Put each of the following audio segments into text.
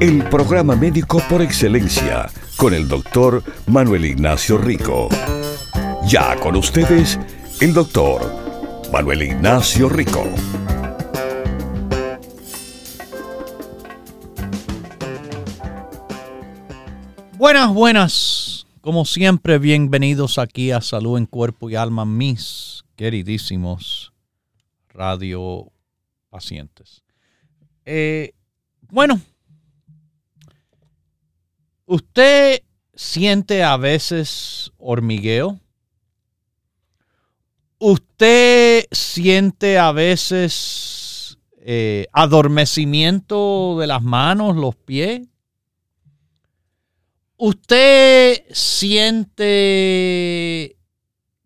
El programa médico por excelencia con el doctor Manuel Ignacio Rico. Ya con ustedes, el doctor Manuel Ignacio Rico. Buenas, buenas. Como siempre, bienvenidos aquí a Salud en Cuerpo y Alma, mis queridísimos radio pacientes. Eh, bueno, ¿Usted siente a veces hormigueo? ¿Usted siente a veces eh, adormecimiento de las manos, los pies? ¿Usted siente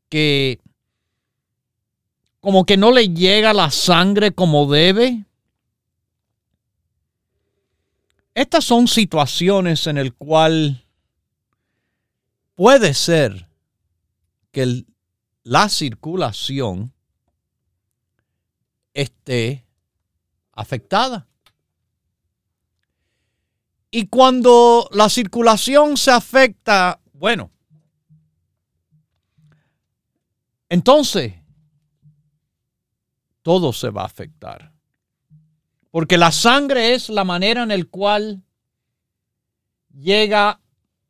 que como que no le llega la sangre como debe? Estas son situaciones en el cual puede ser que la circulación esté afectada. Y cuando la circulación se afecta, bueno, entonces todo se va a afectar. Porque la sangre es la manera en la cual llega,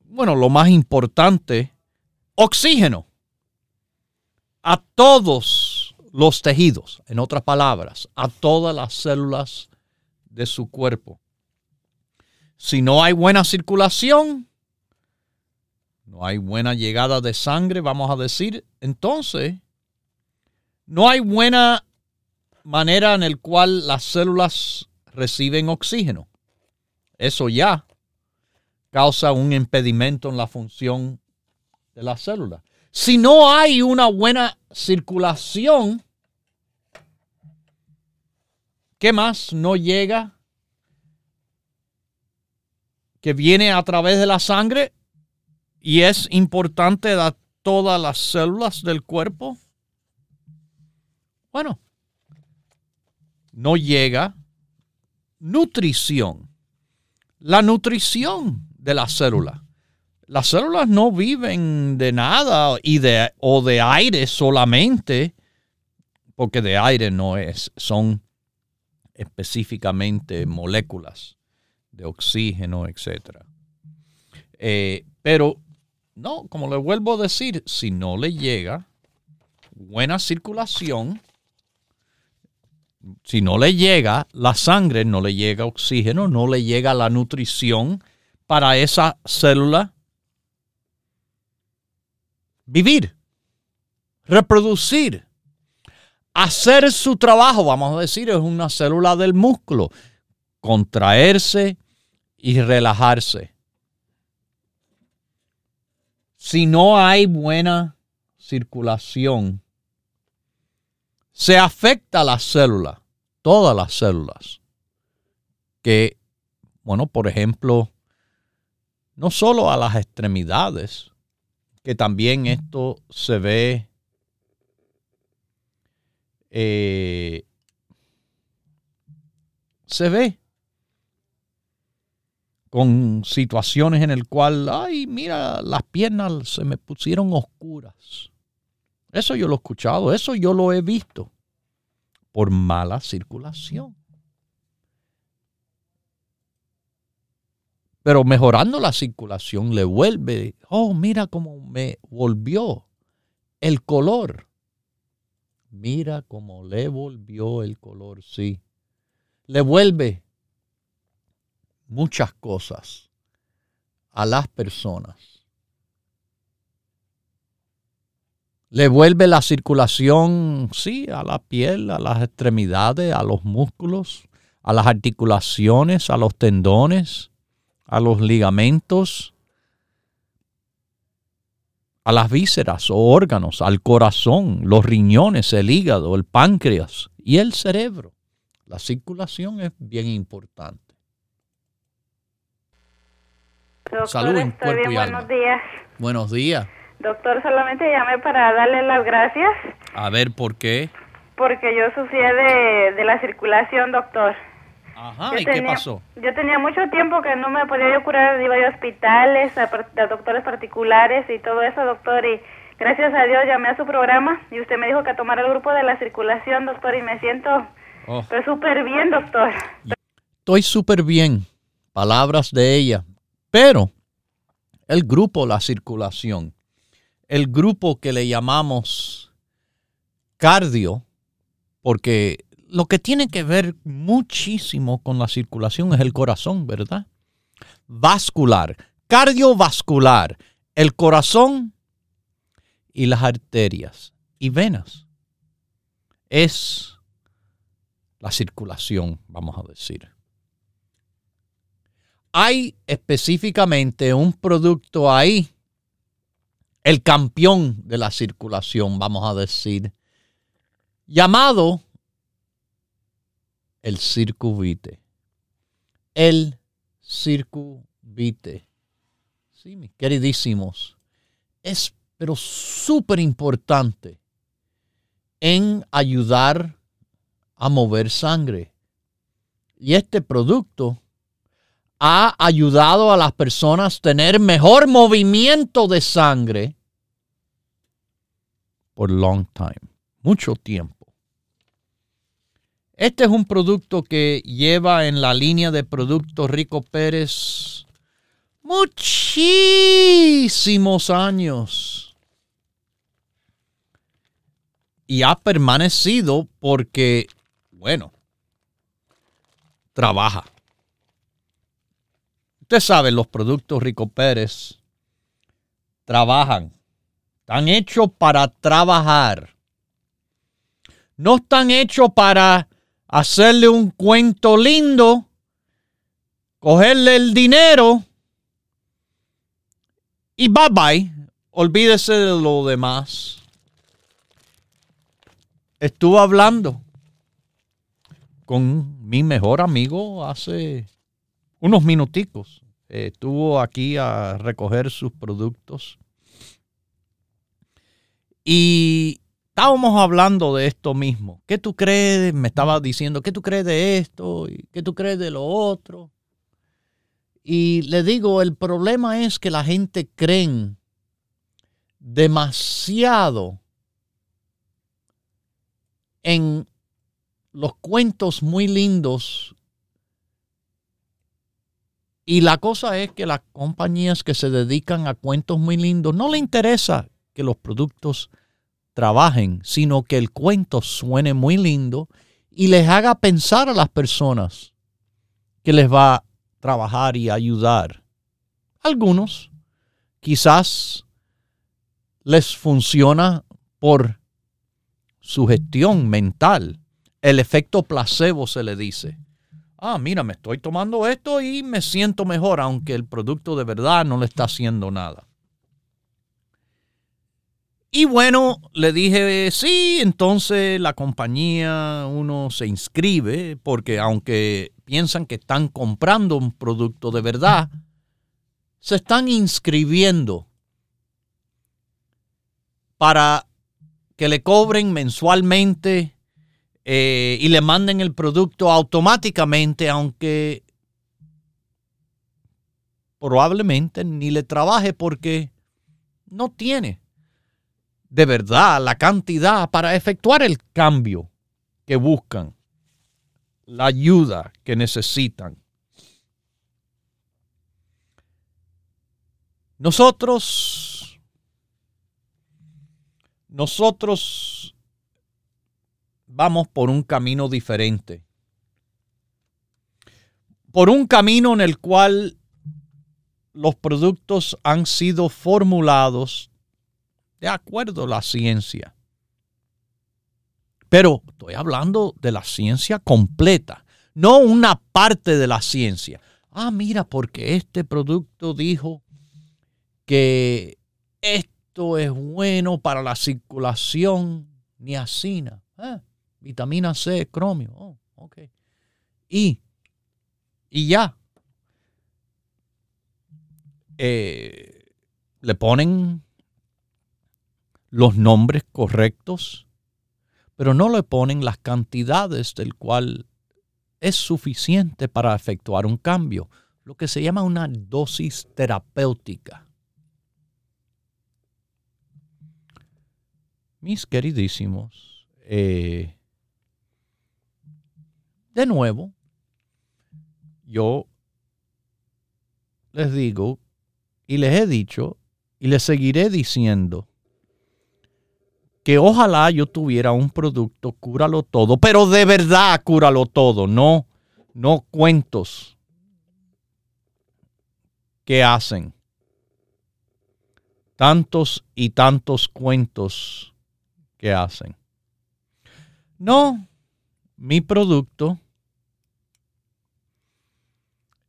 bueno, lo más importante, oxígeno a todos los tejidos, en otras palabras, a todas las células de su cuerpo. Si no hay buena circulación, no hay buena llegada de sangre, vamos a decir, entonces no hay buena manera en el cual las células reciben oxígeno. Eso ya causa un impedimento en la función de la célula. Si no hay una buena circulación, ¿qué más no llega? Que viene a través de la sangre y es importante a todas las células del cuerpo. Bueno, no llega nutrición. La nutrición de las células. Las células no viven de nada y de, o de aire solamente, porque de aire no es, son específicamente moléculas de oxígeno, etc. Eh, pero no, como le vuelvo a decir, si no le llega buena circulación, si no le llega la sangre, no le llega oxígeno, no le llega la nutrición para esa célula vivir, reproducir, hacer su trabajo, vamos a decir, es una célula del músculo, contraerse y relajarse. Si no hay buena circulación, se afecta a las células, todas las células, que, bueno, por ejemplo, no solo a las extremidades, que también esto se ve eh, se ve con situaciones en el cual, ay, mira, las piernas se me pusieron oscuras. Eso yo lo he escuchado, eso yo lo he visto por mala circulación. Pero mejorando la circulación le vuelve, oh, mira cómo me volvió el color. Mira cómo le volvió el color, sí. Le vuelve muchas cosas a las personas Le vuelve la circulación, sí, a la piel, a las extremidades, a los músculos, a las articulaciones, a los tendones, a los ligamentos. a las vísceras o órganos, al corazón, los riñones, el hígado, el páncreas y el cerebro. La circulación es bien importante. Doctor, Salud en estoy cuerpo bien, y alma. Buenos días. Buenos días. Doctor, solamente llamé para darle las gracias A ver, ¿por qué? porque yo sufría de, de la circulación, doctor. Ajá, Yo ¿y qué pasó? Yo tenía mucho tiempo que no me podía yo curar, iba a hospitales, a, doctores particulares y todo eso, doctor, y gracias a Dios llamé a su programa y usted me dijo que tomara el grupo de la circulación, doctor, y me siento Oh, pues, súper bien, doctor. estoy súper bien. Palabras de ella. Pero el grupo La Circulación, el grupo que le llamamos cardio, porque lo que tiene que ver muchísimo con la circulación es el corazón, ¿verdad? Vascular, cardiovascular, el corazón y las arterias y venas. Es la circulación, vamos a decir. Hay específicamente un producto ahí, el campeón de la circulación, vamos a decir, llamado el circuvite. El circuvite. Sí, mis queridísimos. Es pero súper importante en ayudar a mover sangre. Y este producto ha ayudado a las personas a tener mejor movimiento de sangre por long time, mucho tiempo. Este es un producto que lleva en la línea de productos Rico Pérez muchísimos años. Y ha permanecido porque, bueno, trabaja. Usted sabe, los productos Rico Pérez trabajan. Están hechos para trabajar. No están hechos para hacerle un cuento lindo, cogerle el dinero y bye bye. Olvídese de lo demás. Estuve hablando con mi mejor amigo hace unos minuticos. Estuvo aquí a recoger sus productos. Y estábamos hablando de esto mismo. ¿Qué tú crees? Me estaba diciendo, ¿qué tú crees de esto? ¿Y ¿Qué tú crees de lo otro? Y le digo, el problema es que la gente creen demasiado en los cuentos muy lindos. Y la cosa es que las compañías que se dedican a cuentos muy lindos no le interesa que los productos trabajen, sino que el cuento suene muy lindo y les haga pensar a las personas que les va a trabajar y ayudar. Algunos quizás les funciona por su gestión mental. El efecto placebo se le dice. Ah, mira, me estoy tomando esto y me siento mejor, aunque el producto de verdad no le está haciendo nada. Y bueno, le dije, sí, entonces la compañía, uno se inscribe, porque aunque piensan que están comprando un producto de verdad, se están inscribiendo para que le cobren mensualmente eh, y le manden el producto automáticamente, aunque probablemente ni le trabaje porque no tiene de verdad la cantidad para efectuar el cambio que buscan, la ayuda que necesitan. Nosotros, nosotros vamos por un camino diferente. Por un camino en el cual los productos han sido formulados de acuerdo la ciencia. Pero estoy hablando de la ciencia completa, no una parte de la ciencia. Ah, mira, porque este producto dijo que esto es bueno para la circulación, niacina, ah, vitamina C, cromio. Oh, okay. Y, y ya. Eh, le ponen los nombres correctos, pero no le ponen las cantidades del cual es suficiente para efectuar un cambio, lo que se llama una dosis terapéutica. Mis queridísimos, eh, de nuevo, yo les digo y les he dicho y les seguiré diciendo que ojalá yo tuviera un producto, cúralo todo, pero de verdad cúralo todo, no, no cuentos que hacen. Tantos y tantos cuentos que hacen. No, mi producto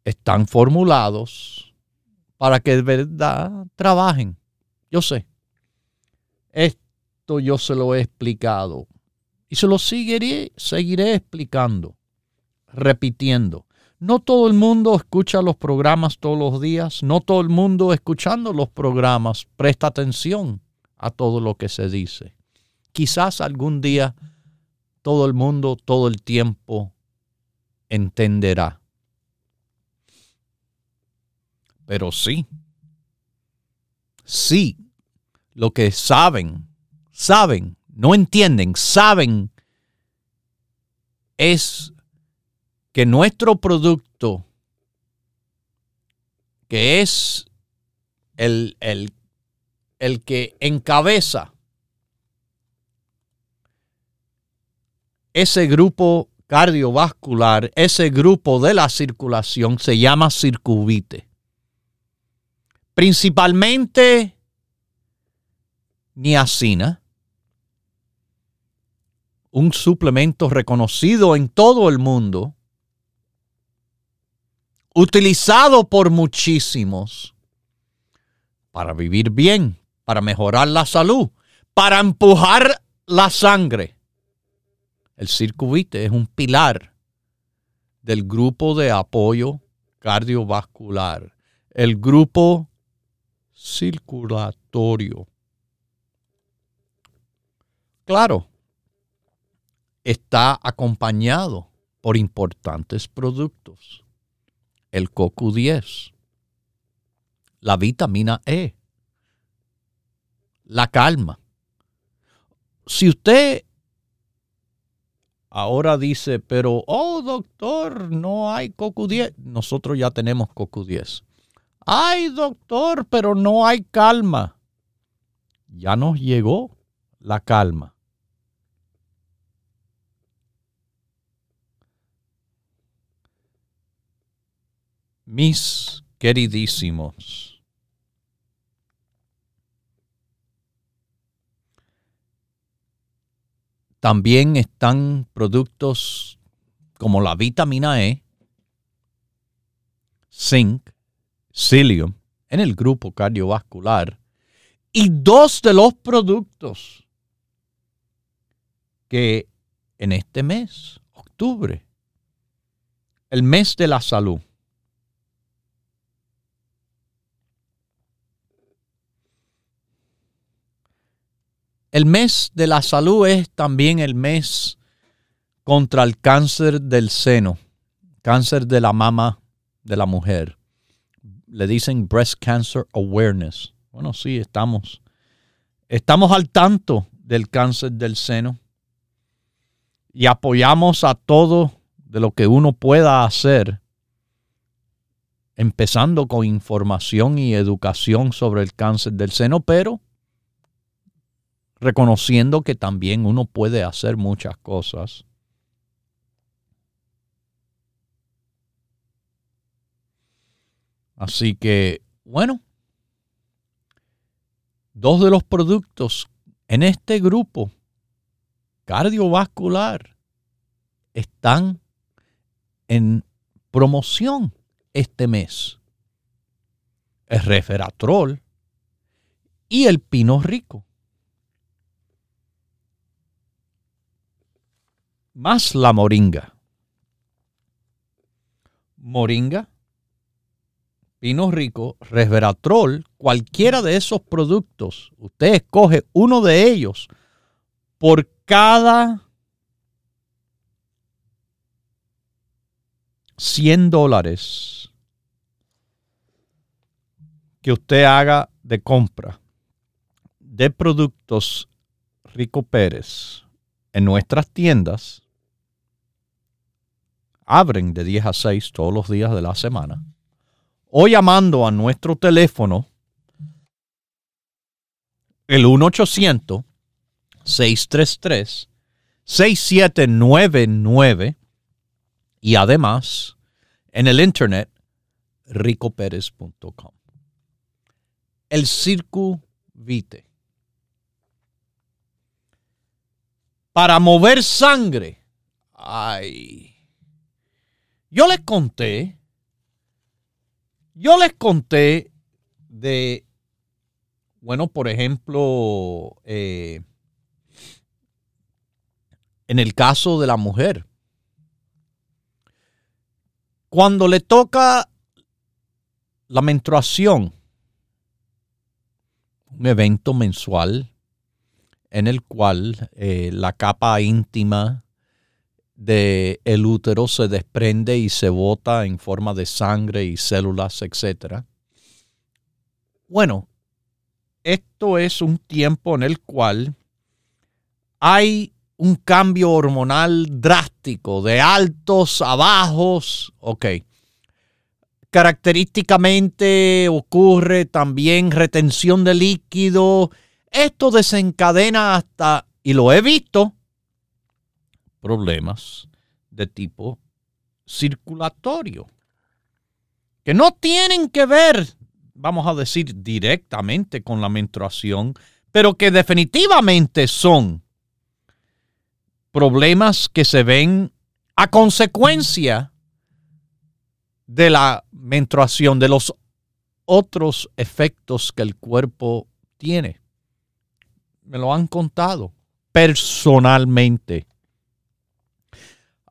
están formulados para que de verdad trabajen. Yo sé yo se lo he explicado y se lo seguiré, seguiré explicando, repitiendo. No todo el mundo escucha los programas todos los días, no todo el mundo escuchando los programas presta atención a todo lo que se dice. Quizás algún día todo el mundo todo el tiempo entenderá. Pero sí, sí, lo que saben saben, no entienden, saben es que nuestro producto, que es el, el, el que encabeza ese grupo cardiovascular, ese grupo de la circulación se llama circuvite. Principalmente niacina, un suplemento reconocido en todo el mundo, utilizado por muchísimos para vivir bien, para mejorar la salud, para empujar la sangre. El circuite es un pilar del grupo de apoyo cardiovascular, el grupo circulatorio. Claro, está acompañado por importantes productos. El CoQ10, la vitamina E, la calma. Si usted ahora dice, pero, oh doctor, no hay CoQ10, nosotros ya tenemos CoQ10. Ay doctor, pero no hay calma. Ya nos llegó la calma. Mis queridísimos, también están productos como la vitamina E, zinc, psyllium en el grupo cardiovascular y dos de los productos que en este mes, octubre, el mes de la salud, El mes de la salud es también el mes contra el cáncer del seno, cáncer de la mama de la mujer. Le dicen Breast Cancer Awareness. Bueno, sí, estamos, estamos al tanto del cáncer del seno y apoyamos a todo de lo que uno pueda hacer, empezando con información y educación sobre el cáncer del seno, pero reconociendo que también uno puede hacer muchas cosas. Así que, bueno, dos de los productos en este grupo cardiovascular están en promoción este mes. El referatrol y el pino rico. Más la moringa. Moringa, pino rico, resveratrol, cualquiera de esos productos, usted escoge uno de ellos por cada 100 dólares que usted haga de compra de productos Rico Pérez en nuestras tiendas, abren de 10 a 6 todos los días de la semana, o llamando a nuestro teléfono, el 1-800-633-6799, y además en el internet ricoperez.com. El Circo Vite. Para mover sangre. Ay. Yo les conté. Yo les conté de, bueno, por ejemplo, eh, en el caso de la mujer, cuando le toca la menstruación, un evento mensual en el cual eh, la capa íntima del el útero se desprende y se bota en forma de sangre y células, etc. Bueno, esto es un tiempo en el cual hay un cambio hormonal drástico, de altos a bajos, ok. Característicamente ocurre también retención de líquido. Esto desencadena hasta, y lo he visto, problemas de tipo circulatorio, que no tienen que ver, vamos a decir, directamente con la menstruación, pero que definitivamente son problemas que se ven a consecuencia de la menstruación, de los otros efectos que el cuerpo tiene. Me lo han contado personalmente.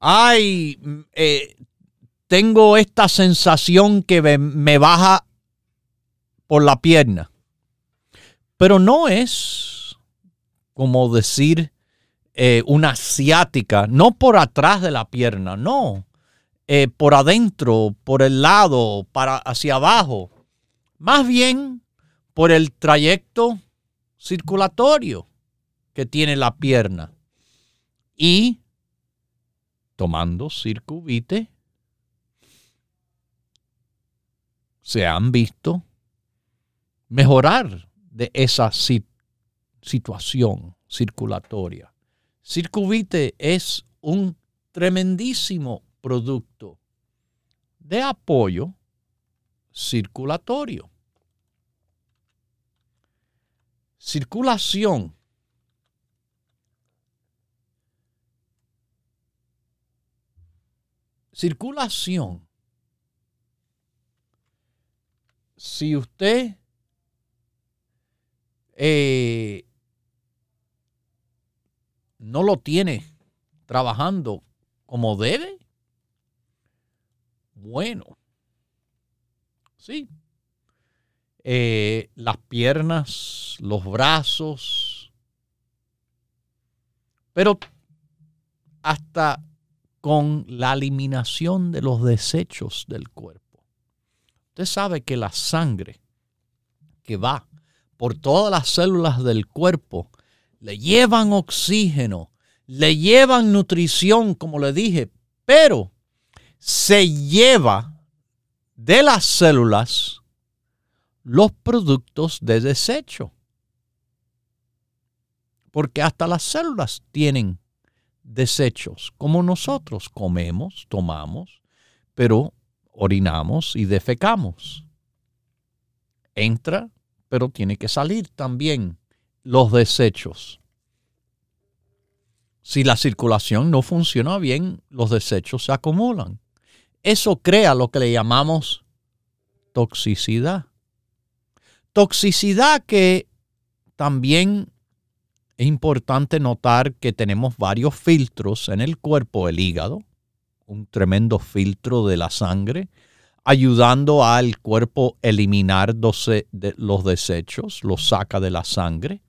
Ay, eh, tengo esta sensación que me baja por la pierna. Pero no es como decir eh, una asiática, no por atrás de la pierna, no, eh, por adentro, por el lado, para hacia abajo, más bien por el trayecto circulatorio que tiene la pierna. Y tomando circuvite, se han visto mejorar de esa situación circulatoria. Circuvite es un tremendísimo producto de apoyo circulatorio. Circulación. Circulación. Si usted eh, no lo tiene trabajando como debe, bueno, sí. Eh, las piernas, los brazos, pero hasta con la eliminación de los desechos del cuerpo. Usted sabe que la sangre que va por todas las células del cuerpo le llevan oxígeno, le llevan nutrición, como le dije, pero se lleva de las células los productos de desecho. Porque hasta las células tienen desechos, como nosotros comemos, tomamos, pero orinamos y defecamos. Entra, pero tiene que salir también los desechos. Si la circulación no funciona bien, los desechos se acumulan. Eso crea lo que le llamamos toxicidad. Toxicidad que también es importante notar que tenemos varios filtros en el cuerpo, el hígado, un tremendo filtro de la sangre, ayudando al cuerpo a eliminar los desechos, los saca de la sangre,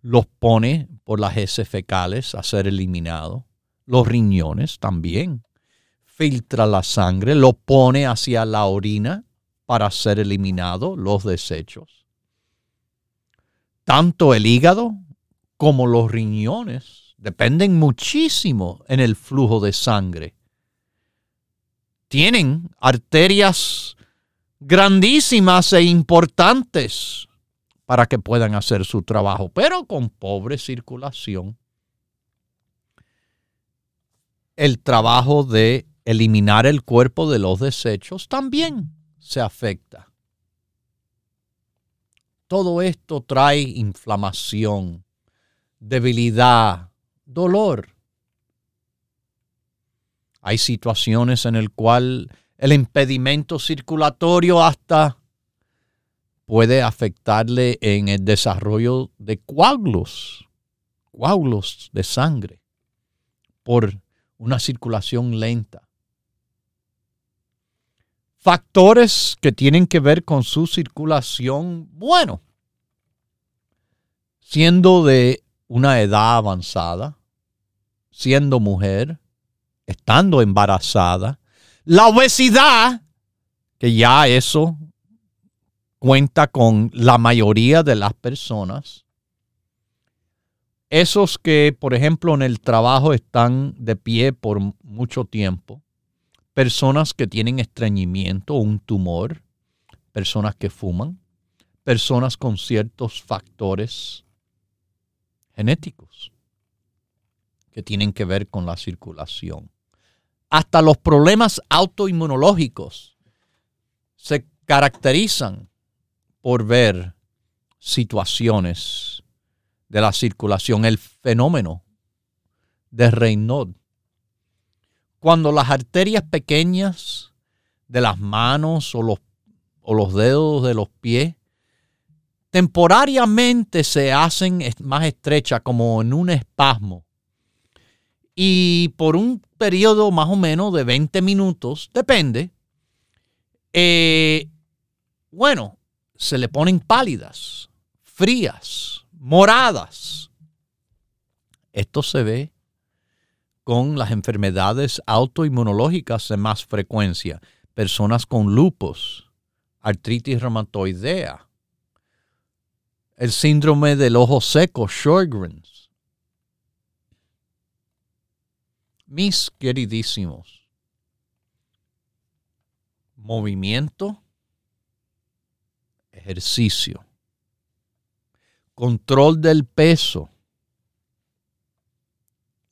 los pone por las heces fecales a ser eliminados, los riñones también, filtra la sangre, lo pone hacia la orina para ser eliminado los desechos. Tanto el hígado como los riñones dependen muchísimo en el flujo de sangre. Tienen arterias grandísimas e importantes para que puedan hacer su trabajo, pero con pobre circulación. El trabajo de eliminar el cuerpo de los desechos también se afecta. Todo esto trae inflamación, debilidad, dolor. Hay situaciones en el cual el impedimento circulatorio hasta puede afectarle en el desarrollo de coágulos, coágulos de sangre por una circulación lenta factores que tienen que ver con su circulación, bueno, siendo de una edad avanzada, siendo mujer, estando embarazada, la obesidad, que ya eso cuenta con la mayoría de las personas, esos que, por ejemplo, en el trabajo están de pie por mucho tiempo, personas que tienen estreñimiento o un tumor, personas que fuman, personas con ciertos factores genéticos que tienen que ver con la circulación. Hasta los problemas autoinmunológicos se caracterizan por ver situaciones de la circulación, el fenómeno de Raynaud cuando las arterias pequeñas de las manos o los, o los dedos de los pies temporariamente se hacen más estrechas como en un espasmo. Y por un periodo más o menos de 20 minutos, depende, eh, bueno, se le ponen pálidas, frías, moradas. Esto se ve con las enfermedades autoinmunológicas de más frecuencia, personas con lupus, artritis reumatoidea, el síndrome del ojo seco, Sjogren's. Mis queridísimos, movimiento, ejercicio, control del peso,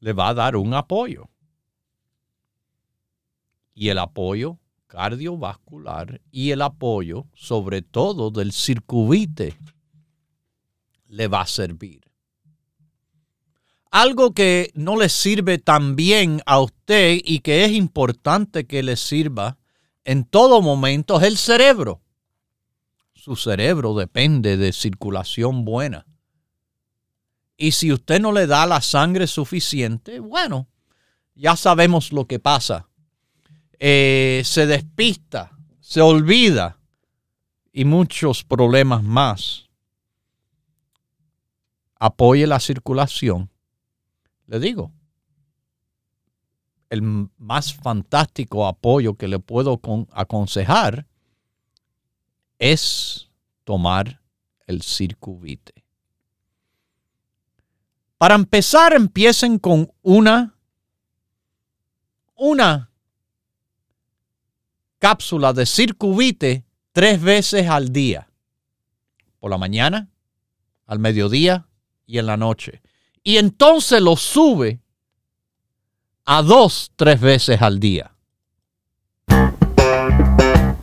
le va a dar un apoyo. Y el apoyo cardiovascular y el apoyo, sobre todo del circuite, le va a servir. Algo que no le sirve tan bien a usted y que es importante que le sirva en todo momento es el cerebro. Su cerebro depende de circulación buena. Y si usted no le da la sangre suficiente, bueno, ya sabemos lo que pasa. Eh, se despista, se olvida y muchos problemas más. Apoye la circulación. Le digo, el más fantástico apoyo que le puedo aconsejar es tomar el circuvite. Para empezar, empiecen con una, una cápsula de circuvite tres veces al día. Por la mañana, al mediodía y en la noche. Y entonces lo sube a dos, tres veces al día.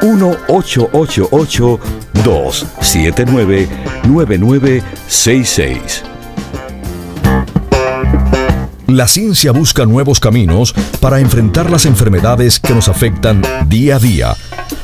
1-888-279-9966. La ciencia busca nuevos caminos para enfrentar las enfermedades que nos afectan día a día.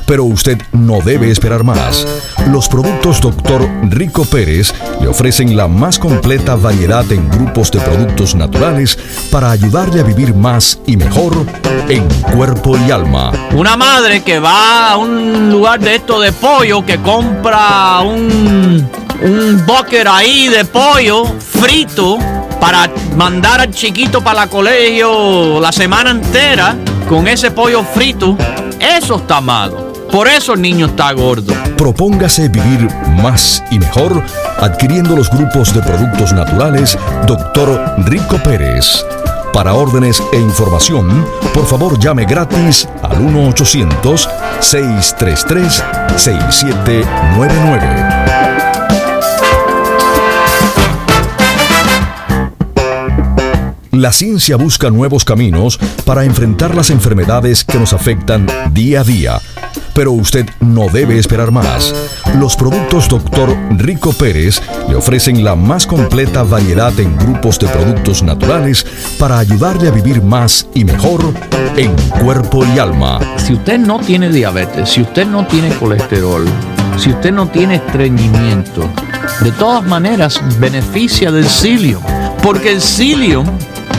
Pero usted no debe esperar más. Los productos Dr. Rico Pérez le ofrecen la más completa variedad en grupos de productos naturales para ayudarle a vivir más y mejor en cuerpo y alma. Una madre que va a un lugar de esto de pollo, que compra un, un ahí de pollo frito para mandar al chiquito para el colegio la semana entera con ese pollo frito, eso está malo. Por eso el niño está gordo. Propóngase vivir más y mejor adquiriendo los grupos de productos naturales Dr. Rico Pérez. Para órdenes e información, por favor llame gratis al 1-800-633-6799. La ciencia busca nuevos caminos para enfrentar las enfermedades que nos afectan día a día. Pero usted no debe esperar más. Los productos Dr. Rico Pérez le ofrecen la más completa variedad en grupos de productos naturales para ayudarle a vivir más y mejor en cuerpo y alma. Si usted no tiene diabetes, si usted no tiene colesterol, si usted no tiene estreñimiento, de todas maneras beneficia del psyllium. Porque el psyllium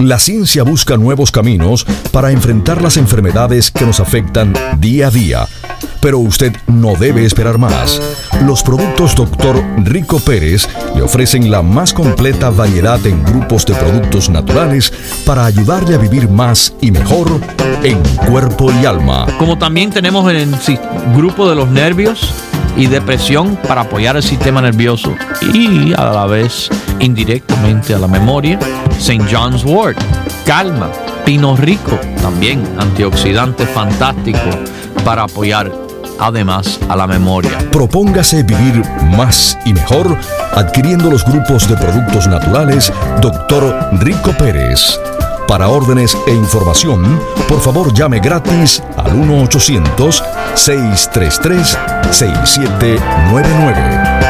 La ciencia busca nuevos caminos para enfrentar las enfermedades que nos afectan día a día. Pero usted no debe esperar más. Los productos Dr. Rico Pérez le ofrecen la más completa variedad en grupos de productos naturales para ayudarle a vivir más y mejor en cuerpo y alma. Como también tenemos el grupo de los nervios y depresión para apoyar el sistema nervioso y a la vez indirectamente a la memoria. St. John's Wort, calma, pino rico, también antioxidante fantástico para apoyar además a la memoria. Propóngase vivir más y mejor adquiriendo los grupos de productos naturales Dr. Rico Pérez. Para órdenes e información, por favor llame gratis al 1-800-633-6799.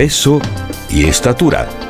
peso y estatura.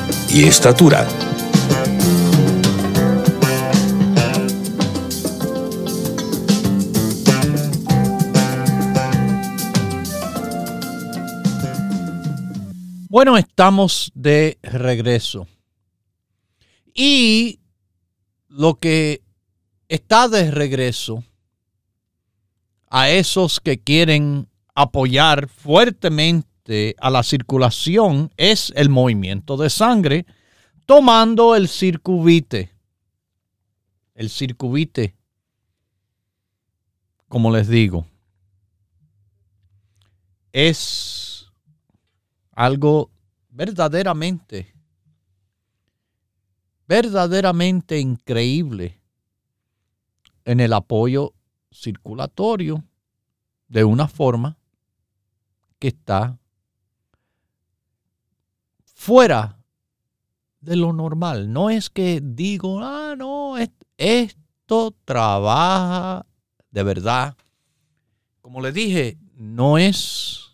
y estatura. Bueno, estamos de regreso. Y lo que está de regreso a esos que quieren apoyar fuertemente a la circulación es el movimiento de sangre tomando el circuvite. El circuvite, como les digo, es algo verdaderamente, verdaderamente increíble en el apoyo circulatorio de una forma que está fuera de lo normal. No es que digo, ah, no, esto trabaja de verdad. Como le dije, no es,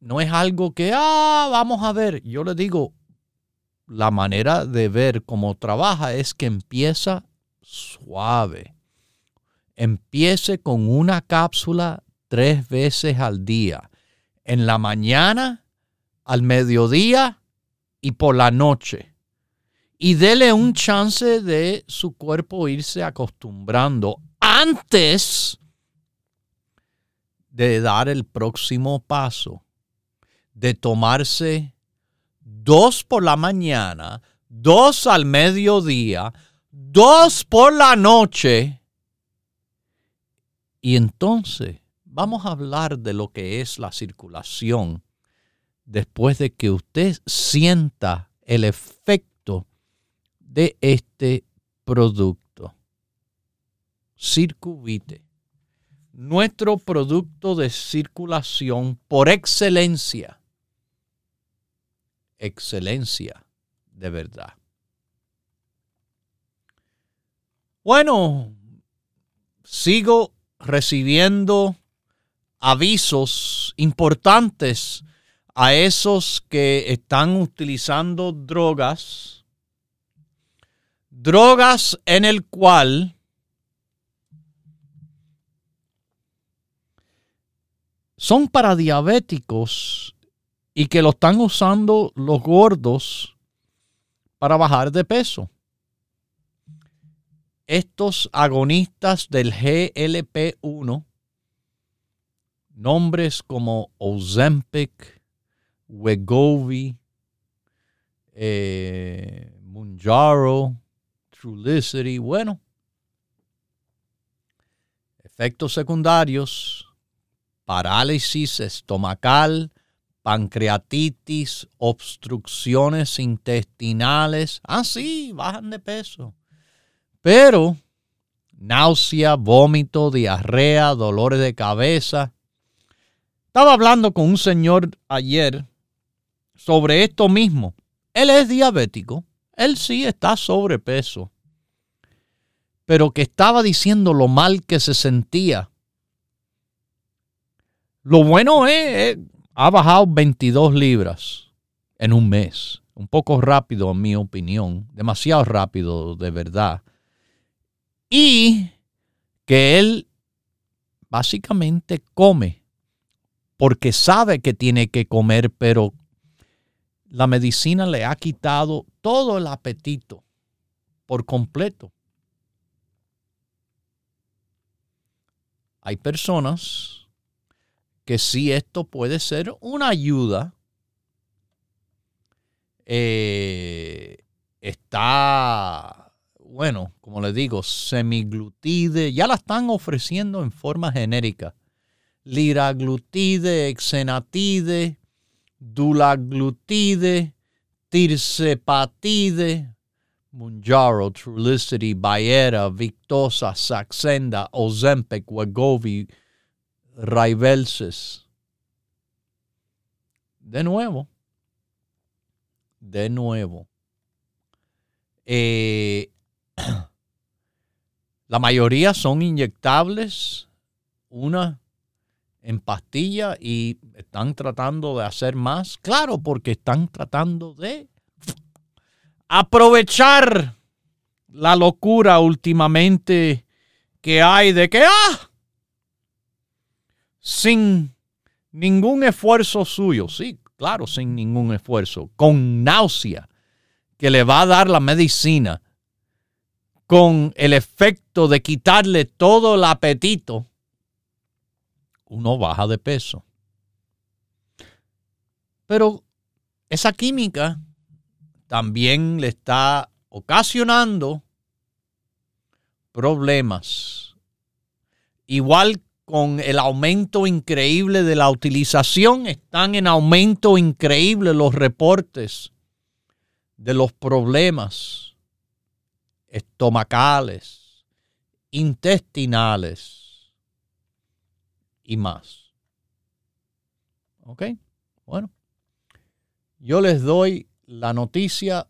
no es algo que, ah, vamos a ver. Yo le digo, la manera de ver cómo trabaja es que empieza suave. Empiece con una cápsula tres veces al día. En la mañana, al mediodía y por la noche. Y dele un chance de su cuerpo irse acostumbrando antes de dar el próximo paso, de tomarse dos por la mañana, dos al mediodía, dos por la noche. Y entonces vamos a hablar de lo que es la circulación después de que usted sienta el efecto de este producto. Circuvite. Nuestro producto de circulación por excelencia. Excelencia de verdad. Bueno, sigo recibiendo avisos importantes a esos que están utilizando drogas, drogas en el cual son para diabéticos y que lo están usando los gordos para bajar de peso. Estos agonistas del GLP-1 nombres como Ozempic, Wegovy, eh, Munjaro, Trulicity, bueno, efectos secundarios, parálisis estomacal, pancreatitis, obstrucciones intestinales, ah sí, bajan de peso, pero náusea, vómito, diarrea, dolores de cabeza, estaba hablando con un señor ayer sobre esto mismo. Él es diabético, él sí está sobrepeso, pero que estaba diciendo lo mal que se sentía. Lo bueno es, ha bajado 22 libras en un mes. Un poco rápido, en mi opinión. Demasiado rápido, de verdad. Y que él básicamente come porque sabe que tiene que comer, pero la medicina le ha quitado todo el apetito por completo. Hay personas que sí esto puede ser una ayuda. Eh, está, bueno, como le digo, semiglutide, ya la están ofreciendo en forma genérica liraglutide, exenatide, dulaglutide, tirsepatide, Munjaro, Trulicity, Bayera, Victosa, Saxenda, Ozempic, Wegovy, Ribelsis. De nuevo, de nuevo. Eh, la mayoría son inyectables, una en pastilla y están tratando de hacer más. Claro, porque están tratando de aprovechar la locura últimamente que hay de que, ah, sin ningún esfuerzo suyo, sí, claro, sin ningún esfuerzo, con náusea que le va a dar la medicina, con el efecto de quitarle todo el apetito, uno baja de peso. Pero esa química también le está ocasionando problemas. Igual con el aumento increíble de la utilización, están en aumento increíble los reportes de los problemas estomacales, intestinales y más. ¿Ok? Bueno, yo les doy la noticia,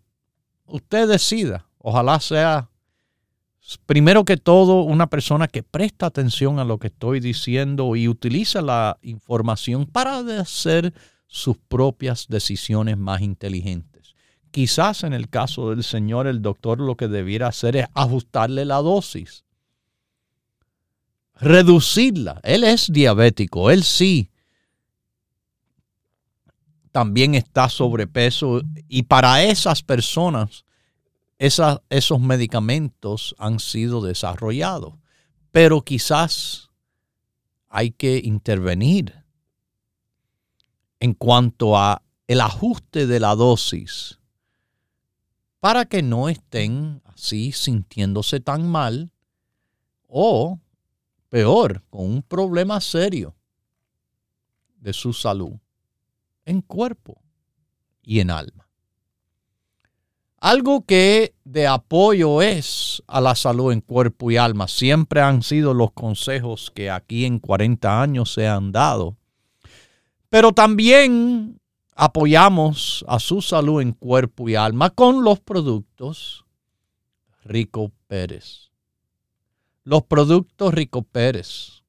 usted decida. Ojalá sea, primero que todo, una persona que presta atención a lo que estoy diciendo y utiliza la información para hacer sus propias decisiones más inteligentes. Quizás en el caso del señor, el doctor lo que debiera hacer es ajustarle la dosis, reducirla. Él es diabético, él sí también está sobrepeso y para esas personas esos medicamentos han sido desarrollados. Pero quizás hay que intervenir en cuanto a el ajuste de la dosis para que no estén así sintiéndose tan mal o peor, con un problema serio de su salud en cuerpo y en alma. Algo que de apoyo es a la salud en cuerpo y alma. Siempre han sido los consejos que aquí en 40 años se han dado. Pero también apoyamos a su salud en cuerpo y alma con los productos Rico Pérez. Los productos Rico Pérez.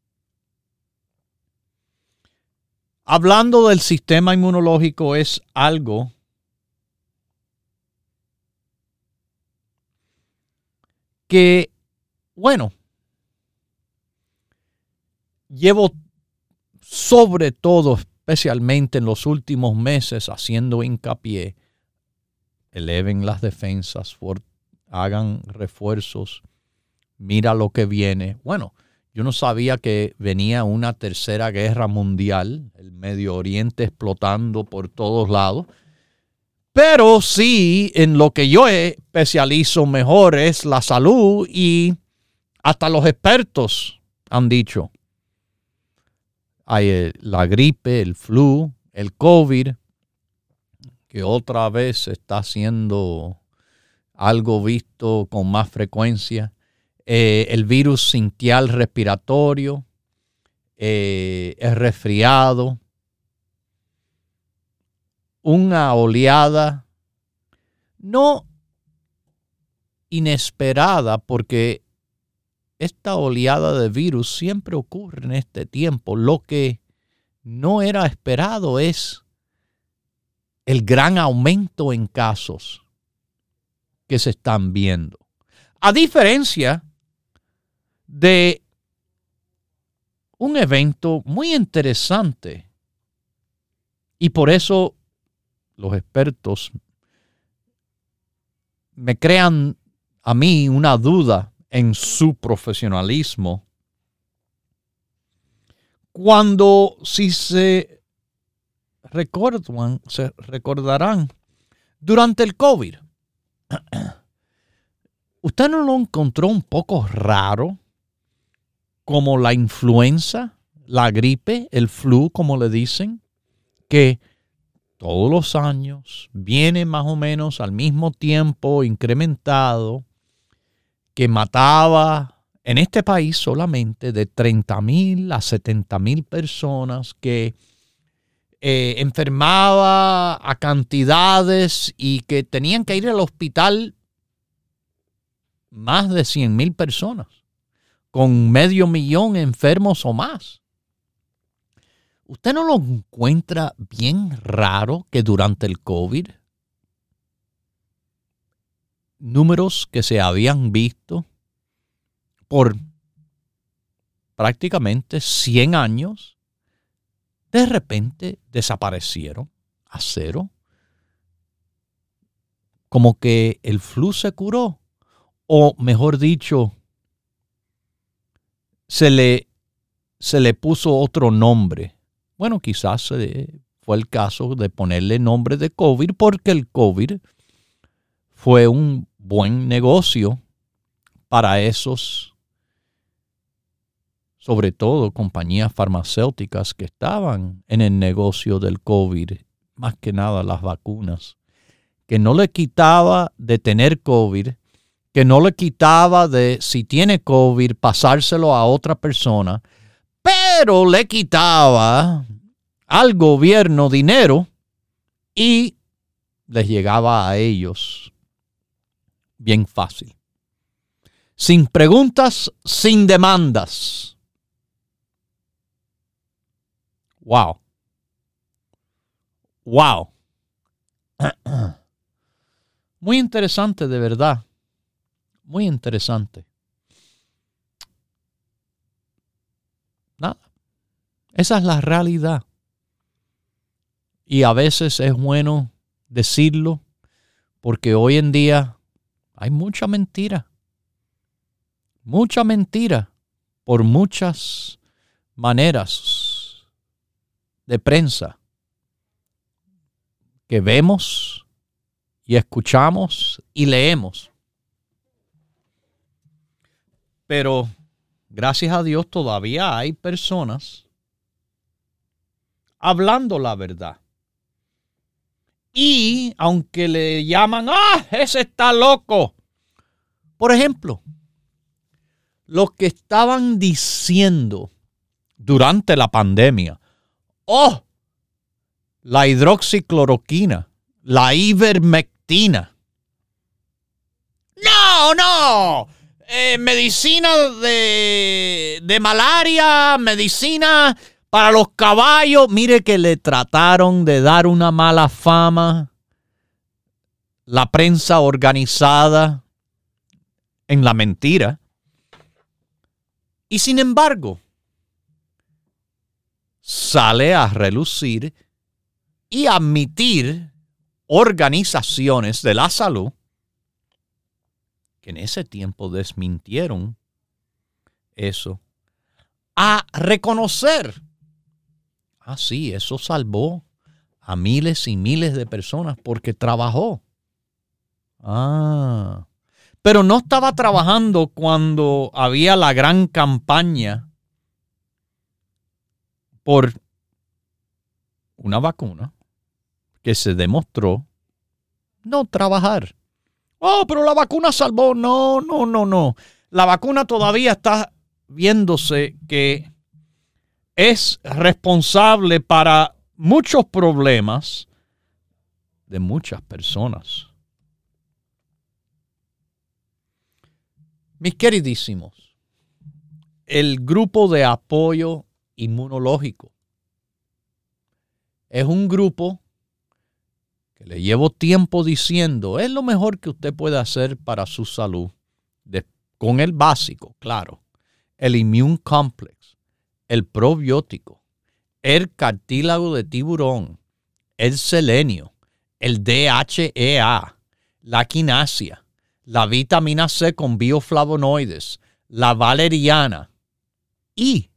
Hablando del sistema inmunológico es algo que, bueno, llevo sobre todo, especialmente en los últimos meses, haciendo hincapié, eleven las defensas, hagan refuerzos, mira lo que viene. Bueno, yo no sabía que venía una tercera guerra mundial, el Medio Oriente explotando por todos lados. Pero sí, en lo que yo especializo mejor es la salud y hasta los expertos han dicho. Hay la gripe, el flu, el COVID, que otra vez está siendo algo visto con más frecuencia. Eh, el virus sintial respiratorio, eh, el resfriado, una oleada no inesperada, porque esta oleada de virus siempre ocurre en este tiempo. Lo que no era esperado es el gran aumento en casos que se están viendo. A diferencia de un evento muy interesante. Y por eso los expertos me crean a mí una duda en su profesionalismo. Cuando si se recuerdan, se recordarán durante el COVID, ¿usted no lo encontró un poco raro? Como la influenza, la gripe, el flu, como le dicen, que todos los años, viene más o menos al mismo tiempo incrementado, que mataba en este país solamente de 30 mil a 70 mil personas, que eh, enfermaba a cantidades y que tenían que ir al hospital más de 100 mil personas, con medio millón enfermos o más. ¿Usted no lo encuentra bien raro que durante el COVID números que se habían visto por prácticamente 100 años, de repente desaparecieron a cero? Como que el flu se curó, o mejor dicho, se le, se le puso otro nombre. Bueno, quizás fue el caso de ponerle nombre de COVID porque el COVID fue un buen negocio para esos, sobre todo compañías farmacéuticas que estaban en el negocio del COVID, más que nada las vacunas, que no le quitaba de tener COVID, que no le quitaba de si tiene COVID pasárselo a otra persona, pero le quitaba al gobierno dinero y les llegaba a ellos bien fácil. Sin preguntas, sin demandas. Wow. Wow. Muy interesante, de verdad. Muy interesante. Nada. Esa es la realidad. Y a veces es bueno decirlo porque hoy en día hay mucha mentira. Mucha mentira por muchas maneras de prensa que vemos y escuchamos y leemos. Pero gracias a Dios todavía hay personas hablando la verdad. Y aunque le llaman, ah, ese está loco. Por ejemplo, los que estaban diciendo durante la pandemia, oh, la hidroxicloroquina, la ivermectina. No, no. Eh, medicina de, de malaria, medicina para los caballos, mire que le trataron de dar una mala fama la prensa organizada en la mentira. Y sin embargo, sale a relucir y admitir organizaciones de la salud en ese tiempo desmintieron eso, a reconocer Ah, sí, eso salvó a miles y miles de personas porque trabajó. Ah, pero no estaba trabajando cuando había la gran campaña por una vacuna que se demostró no trabajar. Oh, pero la vacuna salvó. No, no, no, no. La vacuna todavía está viéndose que es responsable para muchos problemas de muchas personas. Mis queridísimos, el grupo de apoyo inmunológico es un grupo le llevo tiempo diciendo es lo mejor que usted puede hacer para su salud, con el básico, claro, el Immune Complex el probiótico, el cartílago de tiburón, el selenio, el DHEA, la quinasia, la vitamina C con bioflavonoides, la valeriana y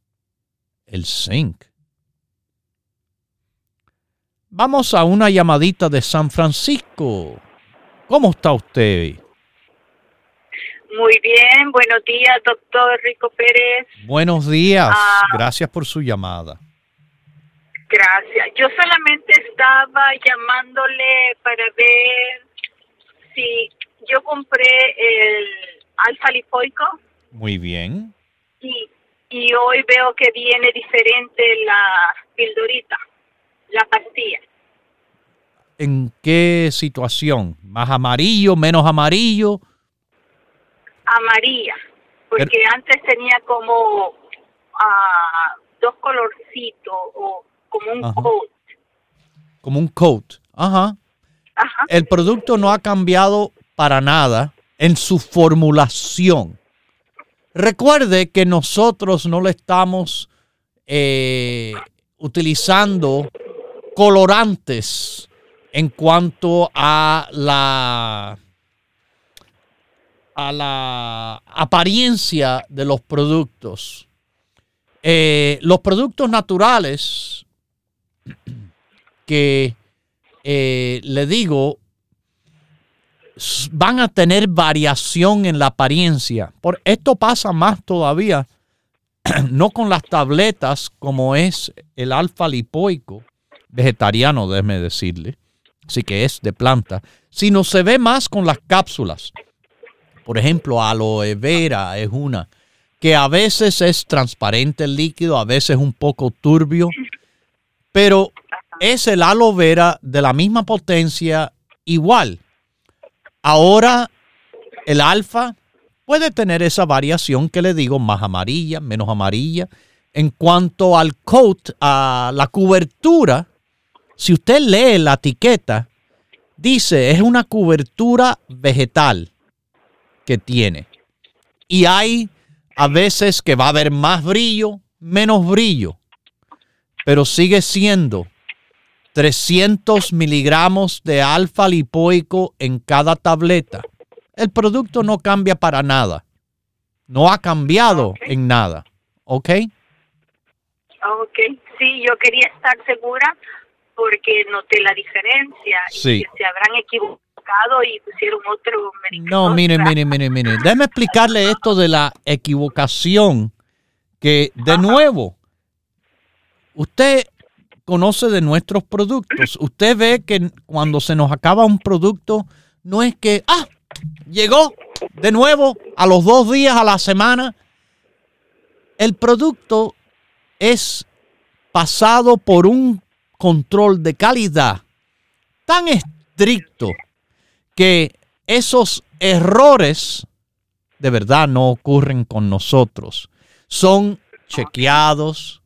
el zinc. Vamos a una llamadita de San Francisco. ¿Cómo está usted? Muy bien, buenos días, doctor Rico Pérez. Buenos días, ah. gracias por su llamada. Gracias. Yo solamente estaba llamándole para ver si yo compré el alfa lipoico Muy bien. y, y hoy veo que viene diferente la pildorita, la pastilla. ¿En qué situación? ¿Más amarillo, menos amarillo? amarilla, porque antes tenía como ah, dos colorcitos o como un Ajá. coat. Como un coat. Ajá. Ajá. El producto no ha cambiado para nada en su formulación. Recuerde que nosotros no le estamos eh, utilizando colorantes en cuanto a la a la apariencia de los productos. Eh, los productos naturales que eh, le digo van a tener variación en la apariencia. Por esto pasa más todavía, no con las tabletas como es el alfa lipoico, vegetariano, déjeme decirle, sí que es de planta, sino se ve más con las cápsulas. Por ejemplo, aloe vera es una que a veces es transparente el líquido, a veces un poco turbio, pero es el aloe vera de la misma potencia igual. Ahora el alfa puede tener esa variación que le digo, más amarilla, menos amarilla. En cuanto al coat, a la cobertura, si usted lee la etiqueta, dice es una cobertura vegetal que tiene. Y hay a veces que va a haber más brillo, menos brillo, pero sigue siendo 300 miligramos de alfa lipoico en cada tableta. El producto no cambia para nada. No ha cambiado en nada. ¿Ok? Ok, sí, yo quería estar segura porque noté la diferencia Sí. y que se habrán equivocado y pusieron otro No, mire, mire, mire, mire. Déjeme explicarle esto de la equivocación. Que, de nuevo, usted conoce de nuestros productos. Usted ve que cuando se nos acaba un producto, no es que, ah, llegó de nuevo a los dos días a la semana. El producto es pasado por un control de calidad tan estricto que esos errores de verdad no ocurren con nosotros. Son chequeados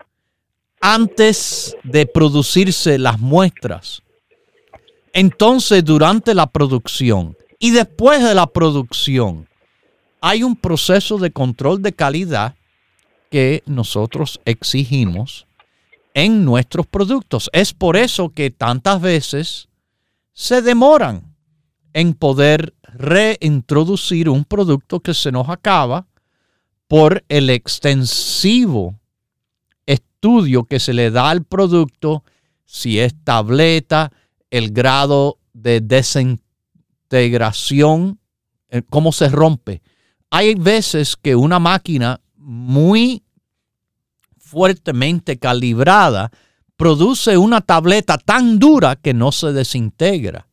antes de producirse las muestras. Entonces, durante la producción y después de la producción, hay un proceso de control de calidad que nosotros exigimos en nuestros productos. Es por eso que tantas veces se demoran en poder reintroducir un producto que se nos acaba por el extensivo estudio que se le da al producto, si es tableta, el grado de desintegración, eh, cómo se rompe. Hay veces que una máquina muy fuertemente calibrada produce una tableta tan dura que no se desintegra.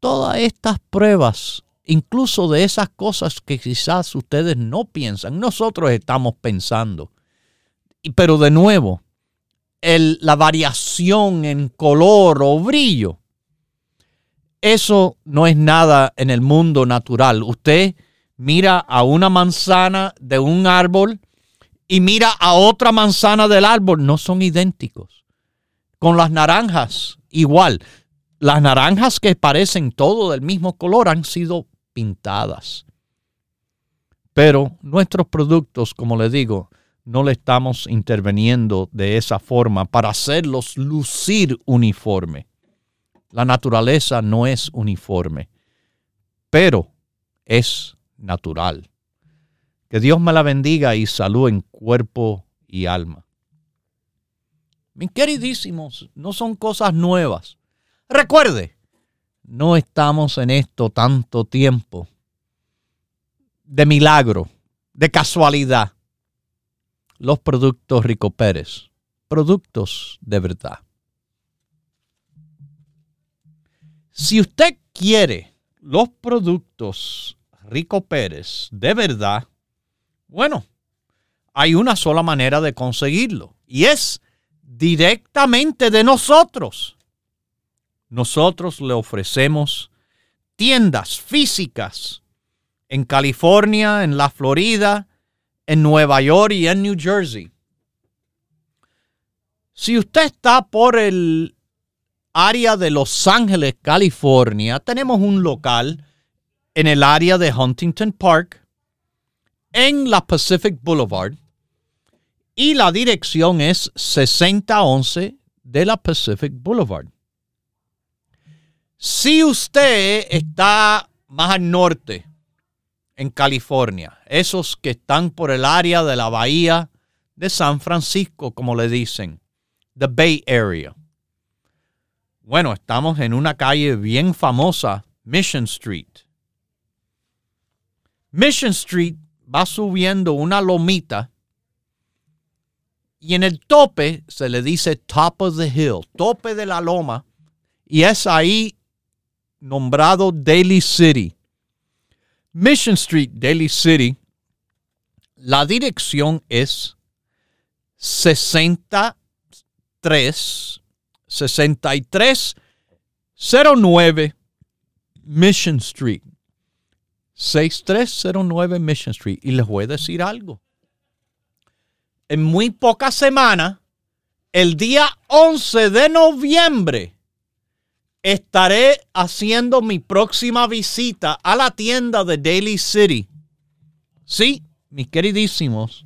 Todas estas pruebas, incluso de esas cosas que quizás ustedes no piensan, nosotros estamos pensando. Pero de nuevo, la variación en color o brillo, eso no es nada en el mundo natural. Usted mira a una manzana de un árbol y mira a otra manzana del árbol, no son idénticos. Con las naranjas, igual. Las naranjas que parecen todo del mismo color han sido pintadas. Pero nuestros productos, como les digo, no le estamos interviniendo de esa forma para hacerlos lucir uniforme. La naturaleza no es uniforme, pero es natural. Que Dios me la bendiga y salud en cuerpo y alma. Mis queridísimos, no son cosas nuevas. Recuerde, no estamos en esto tanto tiempo de milagro, de casualidad. Los productos Rico Pérez productos de verdad. Si usted quiere los productos Rico Pérez de verdad, bueno, hay una sola manera de conseguirlo y es directamente de nosotros. Nosotros le ofrecemos tiendas físicas en California, en la Florida, en Nueva York y en New Jersey. Si usted está por el área de Los Ángeles, California, tenemos un local en el área de Huntington Park, en la Pacific Boulevard, y la dirección es 6011 de la Pacific Boulevard. Si usted está más al norte, en California, esos que están por el área de la bahía de San Francisco, como le dicen, the Bay Area. Bueno, estamos en una calle bien famosa, Mission Street. Mission Street va subiendo una lomita y en el tope se le dice top of the hill, tope de la loma, y es ahí nombrado Daly City. Mission Street, Daly City, la dirección es 63 6309 Mission Street. 6309 Mission Street. Y les voy a decir algo. En muy pocas semanas, el día 11 de noviembre, estaré haciendo mi próxima visita a la tienda de Daily City. Sí, mis queridísimos,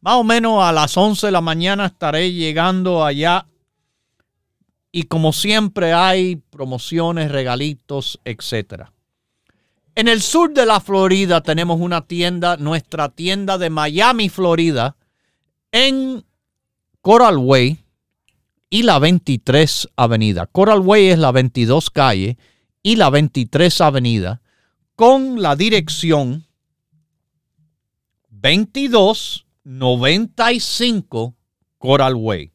más o menos a las 11 de la mañana estaré llegando allá y como siempre hay promociones, regalitos, etc. En el sur de la Florida tenemos una tienda, nuestra tienda de Miami, Florida, en Coral Way, y la 23 Avenida. Coral Way es la 22 calle y la 23 Avenida con la dirección 2295 Coral Way.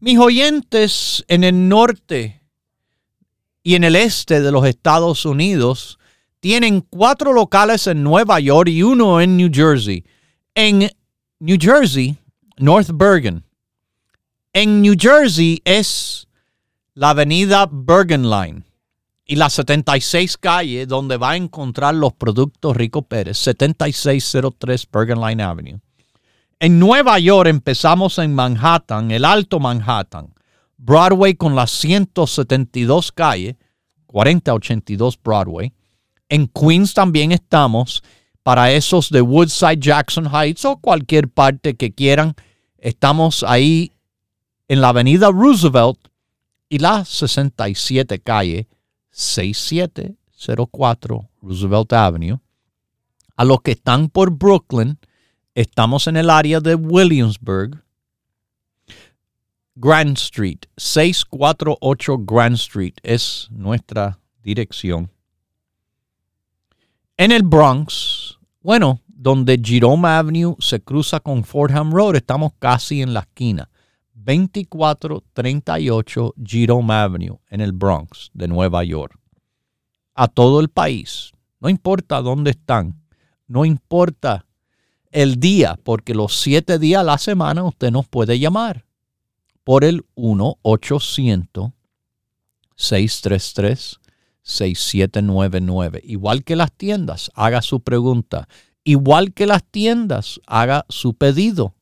Mis oyentes en el norte y en el este de los Estados Unidos tienen cuatro locales en Nueva York y uno en New Jersey. En New Jersey North Bergen. En New Jersey es la avenida Bergen Line y la 76 calle donde va a encontrar los productos Rico Pérez, 7603 Bergen Line Avenue. En Nueva York empezamos en Manhattan, el Alto Manhattan, Broadway con la 172 calle, 4082 Broadway. En Queens también estamos para esos de Woodside, Jackson Heights o cualquier parte que quieran Estamos ahí en la avenida Roosevelt y la 67 calle 6704 Roosevelt Avenue. A los que están por Brooklyn, estamos en el área de Williamsburg. Grand Street, 648 Grand Street es nuestra dirección. En el Bronx, bueno, donde Jerome Avenue se cruza con Fordham Road, estamos casi en la esquina. 2438 Jerome Avenue en el Bronx de Nueva York. A todo el país, no importa dónde están, no importa el día, porque los siete días a la semana usted nos puede llamar por el 1-800-633-6799. Igual que las tiendas, haga su pregunta igual que las tiendas, haga su pedido.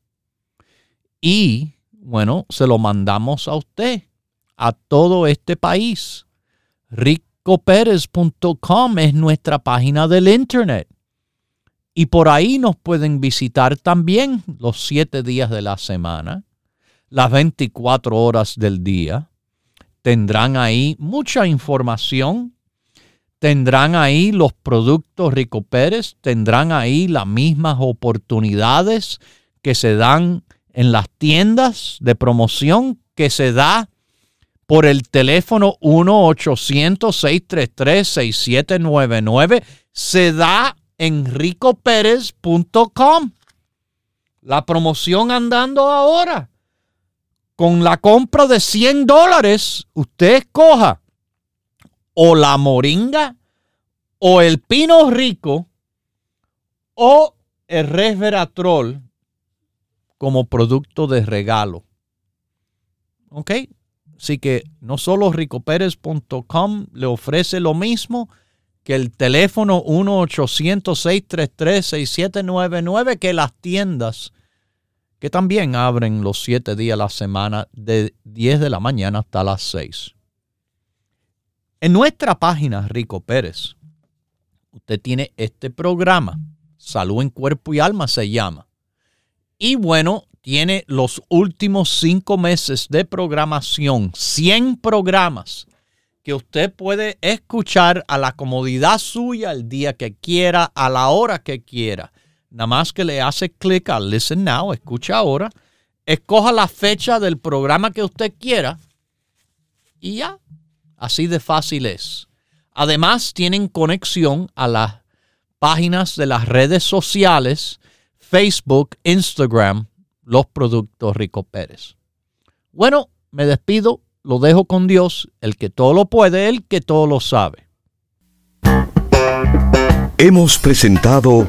Y bueno, se lo mandamos a usted, a todo este país. ricoperez.com es nuestra página del internet. Y por ahí nos pueden visitar también los siete días de la semana, las 24 horas del día. Tendrán ahí mucha información tendrán ahí los productos Rico Pérez, tendrán ahí las mismas oportunidades que se dan en las tiendas de promoción que se da por el teléfono 1-800-633-6799. Se da en ricopérez.com. la promoción andando ahora. Con la compra de 100 dólares, usted escoja o la moringa o el pino rico o el resveratrol como producto de regalo. ¿Ok? Así que no solo ricoperes.com le ofrece lo mismo que el teléfono 1-800-633-6799 que las tiendas que también abren los siete días a la semana de 10 de la mañana hasta las 6. En nuestra página Rico Pérez, usted tiene este programa, Salud en Cuerpo y Alma se llama. Y bueno, tiene los últimos cinco meses de programación, 100 programas que usted puede escuchar a la comodidad suya el día que quiera, a la hora que quiera. Nada más que le hace clic a Listen Now, escucha ahora, escoja la fecha del programa que usted quiera y ya, así de fácil es. Además, tienen conexión a las páginas de las redes sociales Facebook, Instagram, los productos Rico Pérez. Bueno, me despido, lo dejo con Dios, el que todo lo puede, el que todo lo sabe. Hemos presentado